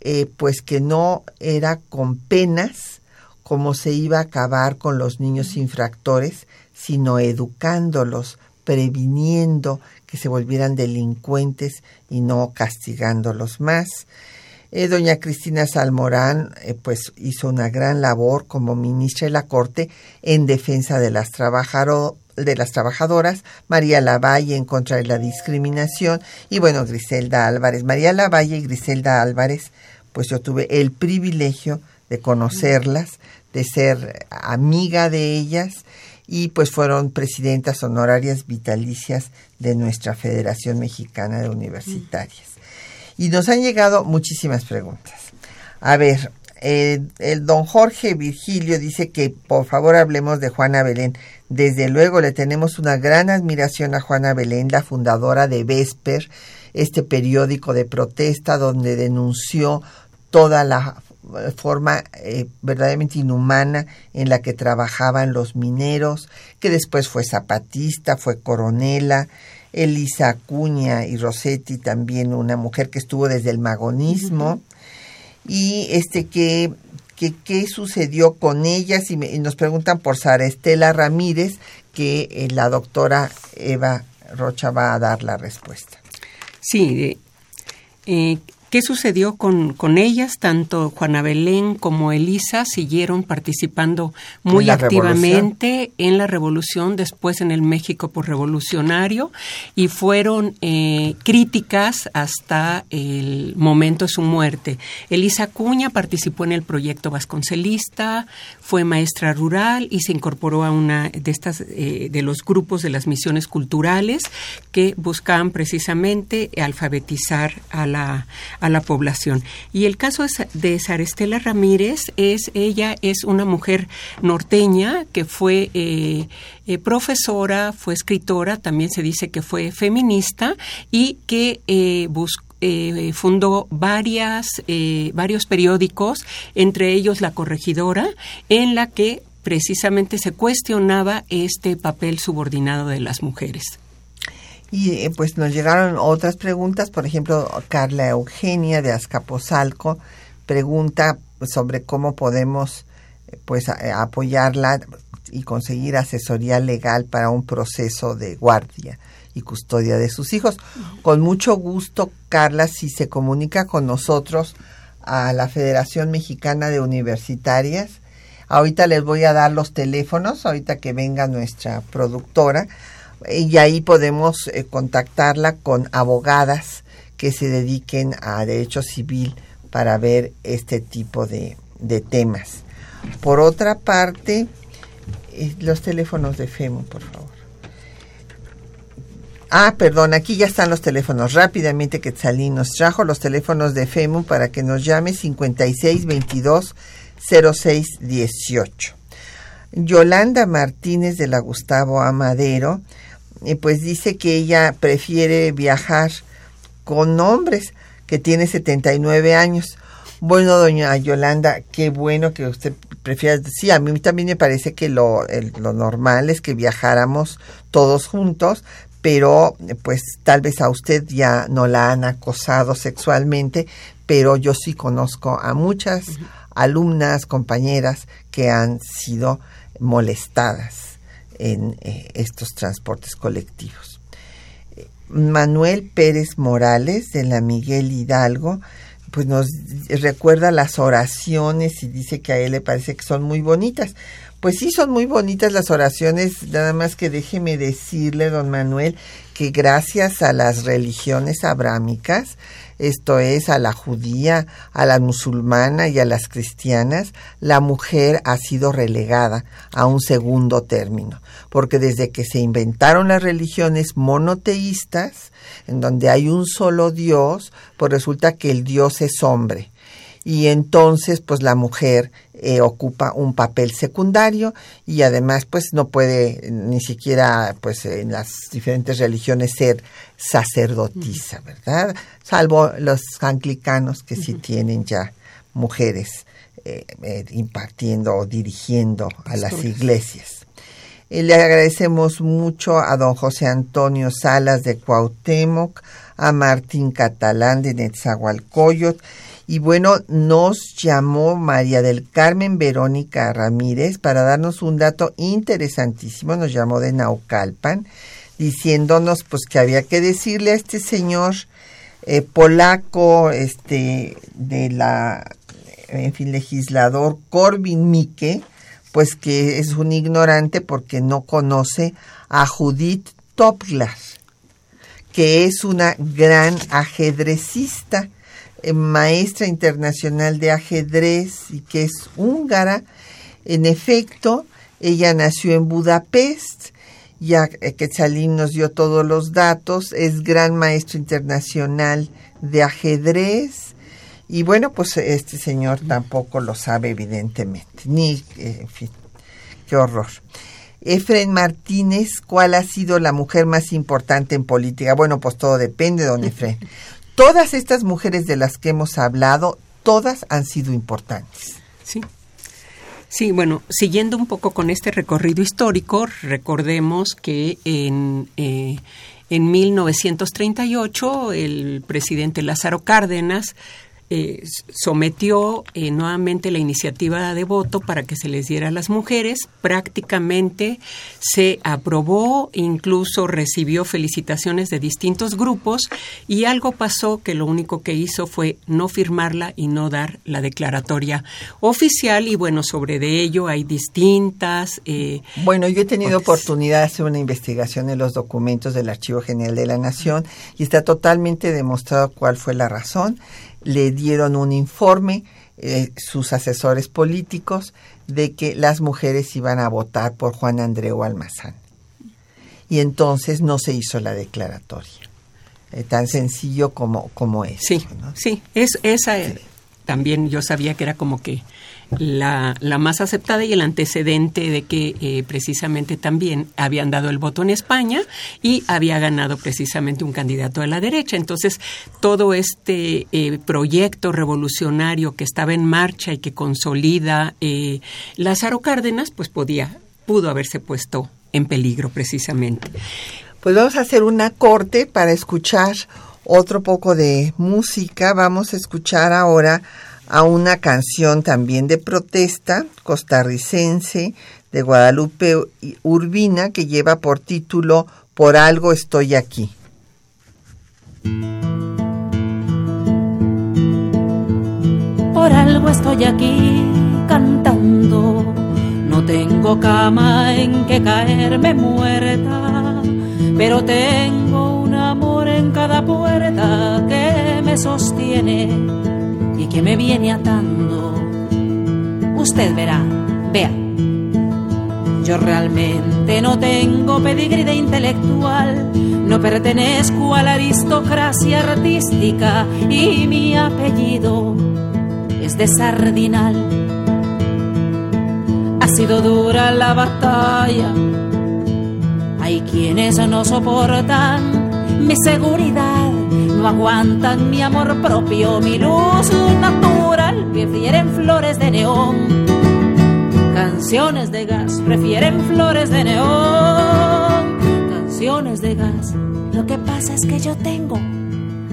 eh, pues que no era con penas como se iba a acabar con los niños infractores, sino educándolos, previniendo que se volvieran delincuentes y no castigándolos más. Eh, doña Cristina Salmorán eh, pues hizo una gran labor como ministra de la Corte en defensa de las de las trabajadoras, María Lavalle en contra de la discriminación y bueno, Griselda Álvarez. María Lavalle y Griselda Álvarez, pues yo tuve el privilegio de conocerlas, de ser amiga de ellas y pues fueron presidentas honorarias vitalicias de nuestra Federación Mexicana de Universitarias. Y nos han llegado muchísimas preguntas. A ver, el, don Jorge Virgilio dice que por favor hablemos de Juana Belén. Desde luego le tenemos una gran admiración a Juana Belén, la fundadora de Vesper, este periódico de protesta donde denunció toda la forma eh, verdaderamente inhumana en la que trabajaban los mineros, que después fue zapatista, fue coronela, Elisa Acuña y Rossetti también una mujer que estuvo desde el magonismo. Y este que qué sucedió con ellas y, nos preguntan por Sara Estela Ramírez que eh, la doctora Eva Rocha va a dar la respuesta.
Sí, eh, ¿Qué sucedió con, con ellas? Tanto Juana Belén como Elisa siguieron participando muy activamente en la revolución, después en el México por revolucionario, y fueron eh, críticas hasta el momento de su muerte. Elisa Cuña participó en el proyecto vasconcelista, fue maestra rural y se incorporó a una de estas eh, de los grupos de las misiones culturales que buscaban precisamente alfabetizar a la a la población. Y el caso de Sarestela Ramírez es, ella es una mujer norteña que fue eh, eh, profesora, fue escritora, también se dice que fue feminista y que eh, fundó varias, varios periódicos, entre ellos La Corregidora, en la que precisamente se cuestionaba este papel subordinado de las mujeres.
Y eh, pues nos llegaron otras preguntas, por ejemplo, Carla Eugenia de Azcapotzalco pregunta sobre cómo podemos eh, pues apoyarla y conseguir asesoría legal para un proceso de guardia y custodia de sus hijos. Con mucho gusto, Carla, si se comunica con nosotros a la Federación Mexicana de Universitarias. Ahorita les voy a dar los teléfonos, ahorita que venga nuestra productora, y ahí podemos eh, contactarla con abogadas que se dediquen a derecho civil para ver este tipo de, temas. Por otra parte, eh, los teléfonos de FEMU, por favor. Ah, perdón, aquí ya están los teléfonos. Rápidamente Quetzalín nos trajo los teléfonos de FEMU para que nos llame 5622 0618. Yolanda Martínez de la Gustavo Amadero pues dice que ella prefiere viajar con hombres, que tiene 79 años. Bueno, doña Yolanda, qué bueno que usted prefiera. Sí, a mí también me parece que lo, lo normal es que viajáramos todos juntos, pero pues tal vez a usted ya no la han acosado sexualmente, pero yo sí conozco a muchas alumnas, compañeras que han sido molestadas en eh, estos transportes colectivos. Manuel Pérez Morales de la Miguel Hidalgo pues nos recuerda las oraciones y dice que a él le parece que son muy bonitas. Pues sí, son muy bonitas las oraciones, nada más que déjeme decirle, don Manuel, que gracias a las religiones abrámicas, esto es a la judía, a la musulmana y a las cristianas, la mujer ha sido relegada a un segundo término, porque desde que se inventaron las religiones monoteístas, en donde hay un solo Dios, pues resulta que el Dios es hombre. Y entonces pues la mujer eh, ocupa un papel secundario y además pues no puede ni siquiera pues en las diferentes religiones ser sacerdotisa, ¿verdad? Salvo los anglicanos que sí tienen ya mujeres eh, eh, impartiendo o dirigiendo a las iglesias. le agradecemos mucho a don José Antonio Salas de Cuauhtémoc, a Martín Catalán de Netzahualcoyot y bueno, nos llamó María del Carmen Verónica Ramírez para darnos un dato interesantísimo, nos llamó de Naucalpan, diciéndonos pues que había que decirle a este señor eh, polaco, este, de la, en fin, legislador Corbin Mike, pues que es un ignorante porque no conoce a Judith Toplar, que es una gran ajedrecista maestra internacional de ajedrez y que es húngara. En efecto, ella nació en Budapest, ya que Salim nos dio todos los datos, es gran maestro internacional de ajedrez. Y bueno, pues este señor tampoco lo sabe, evidentemente. Ni, en fin, qué horror. Efren Martínez, ¿cuál ha sido la mujer más importante en política? Bueno, pues todo depende, don Efren. Todas estas mujeres de las que hemos hablado, todas han sido importantes.
Sí. Sí, bueno, siguiendo un poco con este recorrido histórico, recordemos que en, eh, en 1938 el presidente Lázaro Cárdenas eh, sometió eh, nuevamente la iniciativa de voto para que se les diera a las mujeres. Prácticamente se aprobó, incluso recibió felicitaciones de distintos grupos y algo pasó que lo único que hizo fue no firmarla y no dar la declaratoria oficial. Y bueno, sobre de ello hay distintas...
Eh, bueno, yo he tenido oportunidad de hacer una investigación en los documentos del Archivo General de la Nación y está totalmente demostrado cuál fue la razón le dieron un informe eh, sus asesores políticos de que las mujeres iban a votar por Juan Andreu Almazán. Y entonces no se hizo la declaratoria. Eh, tan sencillo como, como es.
Sí, sí, es, esa también yo sabía que era como que la, más aceptada y el antecedente de que eh, precisamente también habían dado el voto en España y había ganado precisamente un candidato de la derecha. Entonces, todo este eh, proyecto revolucionario que estaba en marcha y que consolida eh, Lázaro Cárdenas, pues podía, pudo haberse puesto en peligro precisamente.
Pues vamos a hacer una corte para escuchar otro poco de música. Vamos a escuchar ahora a una canción también de protesta costarricense de Guadalupe Urbina que lleva por título Por algo estoy aquí.
Por algo estoy aquí cantando, no tengo cama en que caerme muerta, pero tengo un amor en cada puerta que me sostiene que me viene atando. Usted verá, vea. Yo realmente no tengo pedigrí de intelectual, no pertenezco a la aristocracia artística y mi apellido es de sardinal. Ha sido dura la batalla, hay quienes no soportan mi seguridad no aguantan mi amor propio, mi luz natural, prefieren flores de neón. Canciones de gas, prefieren flores de neón. Canciones de gas, lo que pasa es que yo tengo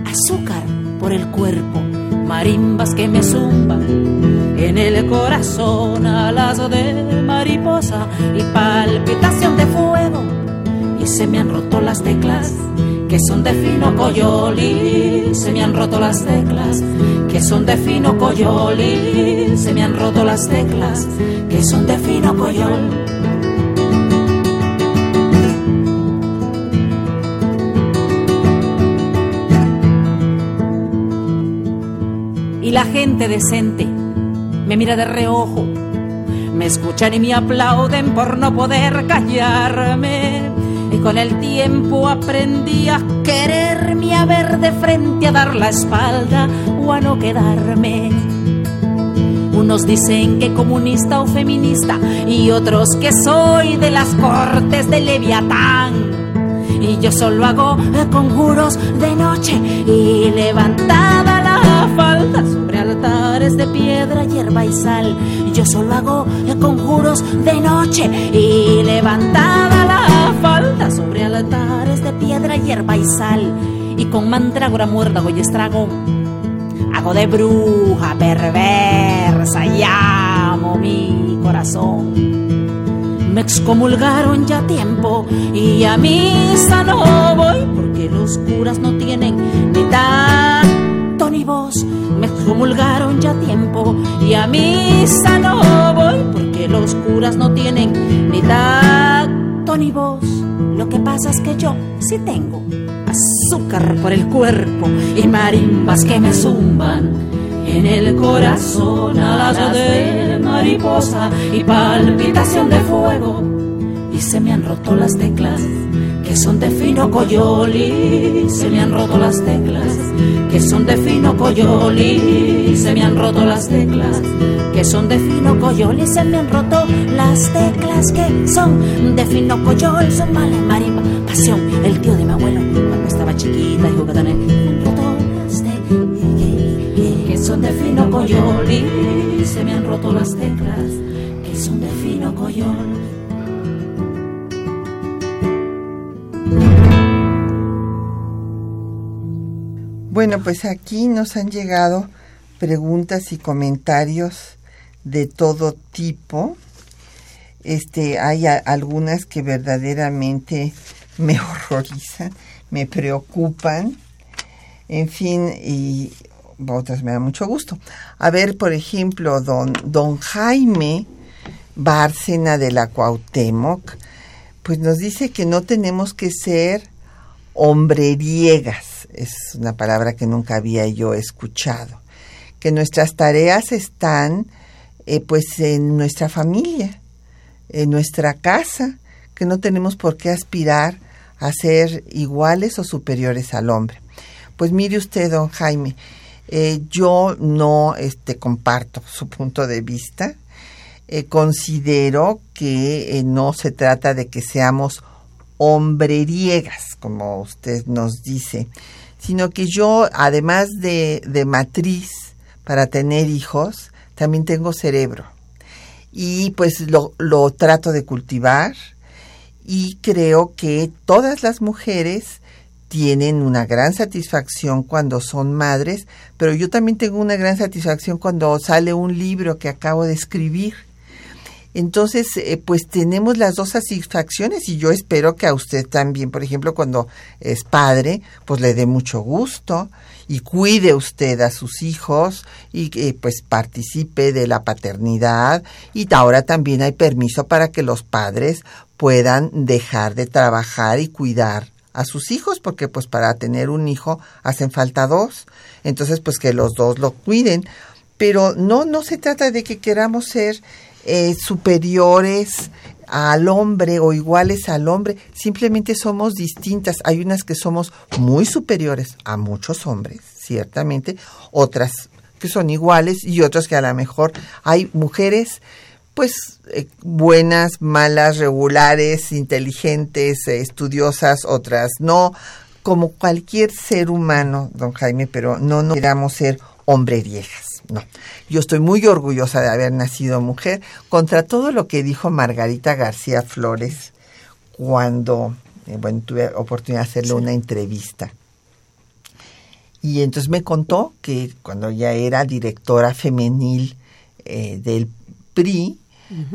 azúcar por el cuerpo, marimbas que me zumban en el corazón, alas de mariposa y palpitación de fuego. Y se me han roto las teclas que son de fino coyoli, se me han roto las teclas, que son de fino coyoli, se me han roto las teclas, que son de fino coyol. y la gente decente me mira de reojo, me escuchan y me aplauden por no poder callarme. Con el tiempo aprendí a quererme, a ver de frente, a dar la espalda o a no quedarme. Unos dicen que comunista o feminista y otros que soy de las cortes de Leviatán. Y yo solo hago conjuros de noche y levantada la falda sobre altares de piedra, hierba y sal. Yo solo conjuros de noche y levantada la falda sobre altares de piedra, hierba y sal. Y con mandrágora, muérdago y estrago hago de bruja perversa y amo mi corazón. Me excomulgaron ya tiempo y a misa no voy porque los curas no tienen ni tanto ni voz. Me excomulgaron ya tiempo y a misa no voy porque los curas no tienen ni tanto ni voz. Lo que pasa es que yo sí tengo azúcar por el cuerpo y marimbas que me zumban en el corazón alas de mariposa y palpitación de fuego y se me han roto las teclas que son de fino coyoli se me han roto las teclas. Que son de fino coyoli se me han roto las teclas. Que son de fino coyoli se me han roto las teclas. Que son de fino coyol son mala marimba. Pasión el tío de mi abuelo cuando estaba chiquita y jugaba que son de fino coyoli se me han roto las teclas. Que son de fino coyol
Bueno, pues aquí nos han llegado preguntas y comentarios de todo tipo. Este, hay algunas que verdaderamente me horrorizan, me preocupan, en fin, y otras me da mucho gusto. A ver, por ejemplo, don, don Jaime Bárcena de la Cuauhtémoc, pues nos dice que no tenemos que ser hombreriegas, es una palabra que nunca había yo escuchado, que nuestras tareas están eh, pues en nuestra familia, en nuestra casa, que no tenemos por qué aspirar a ser iguales o superiores al hombre. Pues mire usted, don Jaime, eh, yo no este, comparto su punto de vista. Eh, considero que no se trata de que seamos hombreriegas, como usted nos dice, sino que yo, además de, de matriz para tener hijos, también tengo cerebro. Y pues lo, lo trato de cultivar y creo que todas las mujeres tienen una gran satisfacción cuando son madres, pero yo también tengo una gran satisfacción cuando sale un libro que acabo de escribir. Entonces, eh, pues tenemos las dos satisfacciones y yo espero que a usted también, por ejemplo, cuando es padre, pues le dé mucho gusto y cuide usted a sus hijos y que pues participe de la paternidad. Y ahora también hay permiso para que los padres puedan dejar de trabajar y cuidar a sus hijos porque pues para tener un hijo hacen falta dos. Entonces pues que los dos lo cuiden. Pero no no se trata de que queramos ser eh, superiores al hombre o iguales al hombre, simplemente somos distintas. Hay unas que somos muy superiores a muchos hombres, ciertamente, otras que son iguales y otras que a lo mejor hay mujeres pues eh, buenas, malas, regulares, inteligentes, eh, estudiosas, otras no, como cualquier ser humano, don Jaime, pero no nos queramos ser hombre viejas. No, yo estoy muy orgullosa de haber nacido mujer contra todo lo que dijo Margarita García Flores cuando, eh, bueno, tuve oportunidad de hacerle una entrevista. Y entonces me contó que cuando ya era directora femenil eh, del PRI,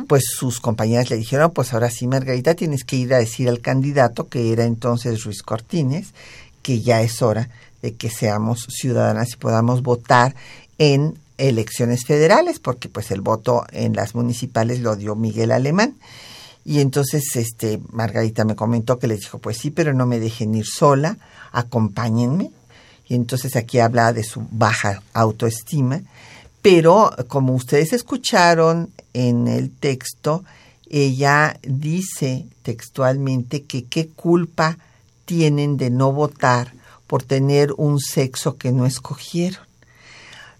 pues sus compañeras le dijeron, pues ahora sí, Margarita, tienes que ir a decir al candidato, que era entonces Ruiz Cortines, que ya es hora de que seamos ciudadanas y podamos votar en elecciones federales, porque pues el voto en las municipales lo dio Miguel Alemán. Y entonces este Margarita me comentó que les dijo, pues sí, pero no me dejen ir sola, acompáñenme. y entonces aquí habla de su baja autoestima, pero como ustedes escucharon en el texto, ella dice textualmente que qué culpa tienen de no votar por tener un sexo que no escogieron,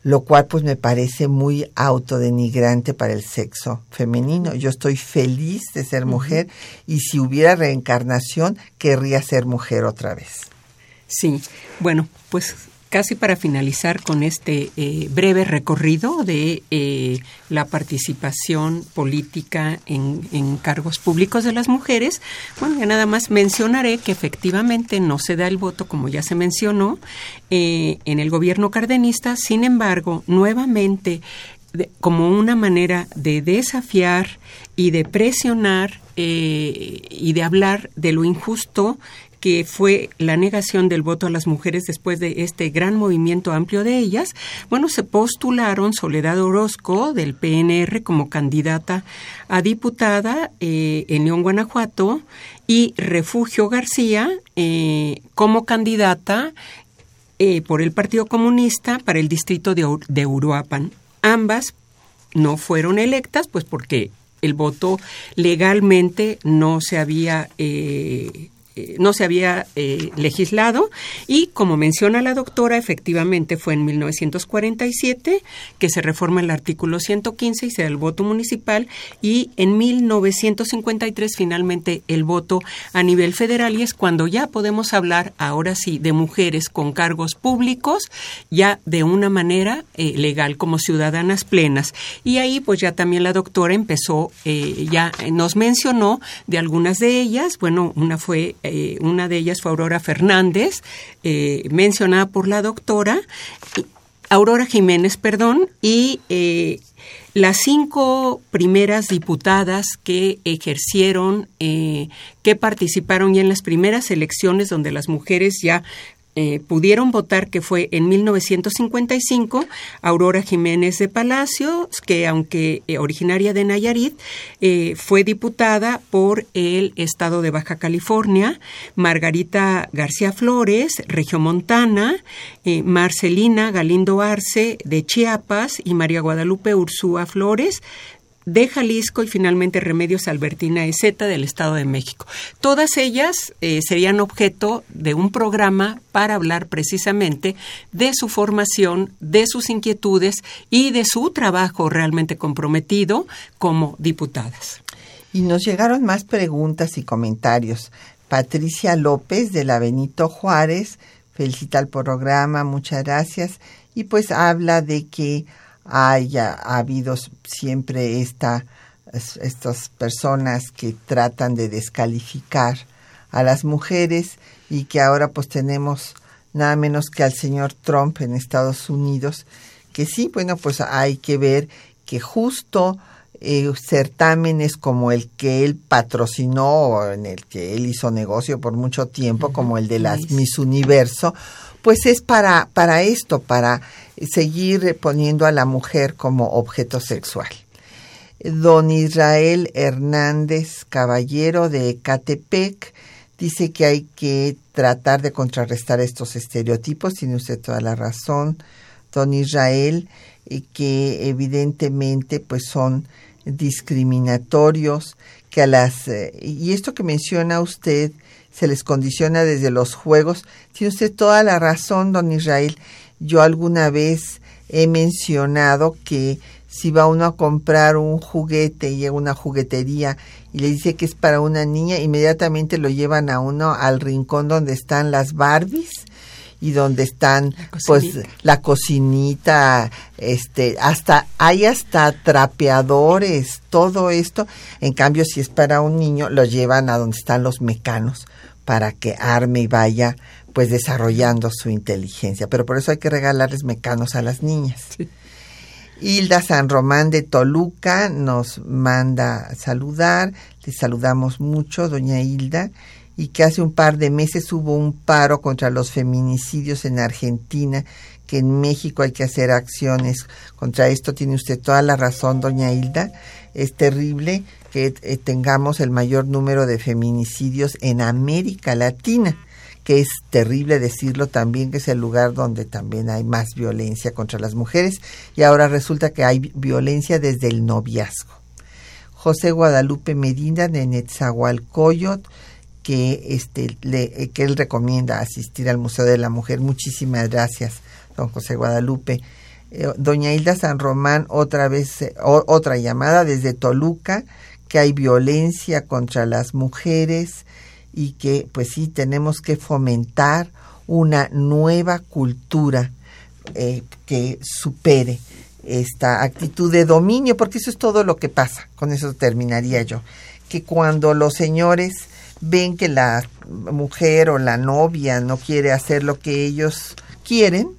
lo cual pues me parece muy autodenigrante para el sexo femenino. Yo estoy feliz de ser mujer y si hubiera reencarnación querría ser mujer otra vez.
Sí, bueno, pues casi para finalizar con este eh, breve recorrido de eh, la participación política en, cargos públicos de las mujeres, bueno, ya nada más mencionaré que efectivamente no se da el voto, como ya se mencionó, eh, en el gobierno cardenista, sin embargo, nuevamente, como una manera de desafiar y de presionar y de hablar de lo injusto que fue la negación del voto a las mujeres después de este gran movimiento amplio de ellas, bueno, se postularon Soledad Orozco del PNR como candidata a diputada eh, en León, Guanajuato, y Refugio García eh, como candidata eh, por el Partido Comunista para el distrito de, de Uruapan. Ambas no fueron electas, pues porque el voto legalmente no se había no se había eh, legislado. Y como menciona la doctora, efectivamente fue en 1947 que se reforma el artículo 115 y se da el voto municipal. Y en 1953 finalmente el voto a nivel federal. Y es cuando ya podemos hablar ahora sí de mujeres con cargos públicos ya de una manera eh, legal como ciudadanas plenas. Y ahí pues ya también la doctora empezó ya nos mencionó de algunas de ellas. Bueno una fue eh, una de ellas fue Aurora Fernández, eh, mencionada por la doctora, Aurora Jiménez, perdón, y eh, las cinco primeras diputadas que ejercieron, que participaron ya en las primeras elecciones donde las mujeres ya eh, pudieron votar, que fue en 1955, Aurora Jiménez de Palacios, que aunque eh, originaria de Nayarit, eh, fue diputada por el estado de Baja California, Margarita García Flores, Regiomontana, Marcelina Galindo Arce de Chiapas y María Guadalupe Ursúa Flores de Jalisco y finalmente Remedios Albertina Ezeta del Estado de México. Todas ellas eh, serían objeto de un programa para hablar precisamente de su formación, de sus inquietudes y de su trabajo realmente comprometido como diputadas.
Y nos llegaron más preguntas y comentarios. Patricia López de la Benito Juárez felicita el programa, muchas gracias. Y pues habla de que haya habido siempre esta, estas personas que tratan de descalificar a las mujeres y que ahora pues tenemos nada menos que al señor Trump en Estados Unidos, que sí, bueno, pues hay que ver que justo eh, certámenes como el que él patrocinó o en el que él hizo negocio por mucho tiempo, como el de las Miss Universo, pues es para, para esto, para seguir poniendo a la mujer como objeto sexual. Don Israel Hernández Caballero de Ecatepec dice que hay que tratar de contrarrestar estos estereotipos, tiene usted toda la razón, don Israel, que evidentemente pues son discriminatorios, que a las eh, y esto que menciona usted se les condiciona desde los juegos. Tiene usted toda la razón, don Israel. Yo alguna vez he mencionado que si va uno a comprar un juguete y llega una juguetería y le dice que es para una niña, inmediatamente lo llevan a uno al rincón donde están las Barbies y donde están pues la cocinita, este, hasta hay hasta trapeadores, todo esto. En cambio, si es para un niño, lo llevan a donde están los mecanos para que arme y vaya pues desarrollando su inteligencia. Pero por eso hay que regalarles mecanos a las niñas. Hilda San Román de Toluca nos manda saludar. Le saludamos mucho, doña Hilda. Y que hace un par de meses hubo un paro contra los feminicidios en Argentina, que en México hay que hacer acciones contra esto. Tiene usted toda la razón, doña Hilda. Es terrible que eh, tengamos el mayor número de feminicidios en América Latina que es terrible decirlo también, que es el lugar donde también hay más violencia contra las mujeres y ahora resulta que hay violencia desde el noviazgo. José Guadalupe Medina de Netzahualcoyot, que, este, le, que él recomienda asistir al Museo de la Mujer. Muchísimas gracias, don José Guadalupe. Eh, doña Hilda San Román, otra vez, eh, otra llamada desde Toluca, que hay violencia contra las mujeres y que pues sí tenemos que fomentar una nueva cultura eh, que supere esta actitud de dominio, porque eso es todo lo que pasa, con eso terminaría yo, que cuando los señores ven que la mujer o la novia no quiere hacer lo que ellos quieren,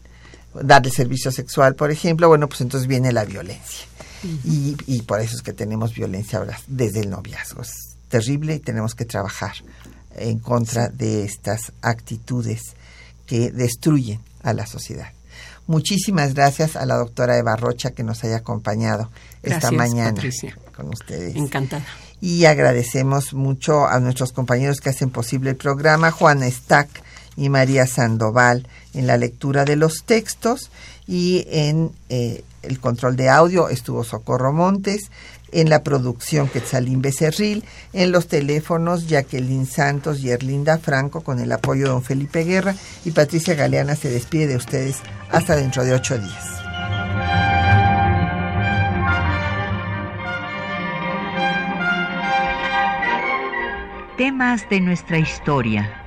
darle servicio sexual, por ejemplo, bueno, pues entonces viene la violencia. y, y, por eso es que tenemos violencia ahora desde el noviazgo. Es terrible y tenemos que trabajar en contra de estas actitudes que destruyen a la sociedad. Muchísimas gracias a la doctora Eva Rocha que nos haya acompañado esta mañana con ustedes.
Encantada.
Y agradecemos mucho a nuestros compañeros que hacen posible el programa, Juana Stack y María Sandoval, en la lectura de los textos y en eh, el control de audio estuvo Socorro Montes en la producción Quetzalín Becerril, en los teléfonos Jacqueline Santos y Erlinda Franco con el apoyo de don Felipe Guerra y Patricia Galeana se despide de ustedes hasta dentro de ocho días.
Temas de nuestra historia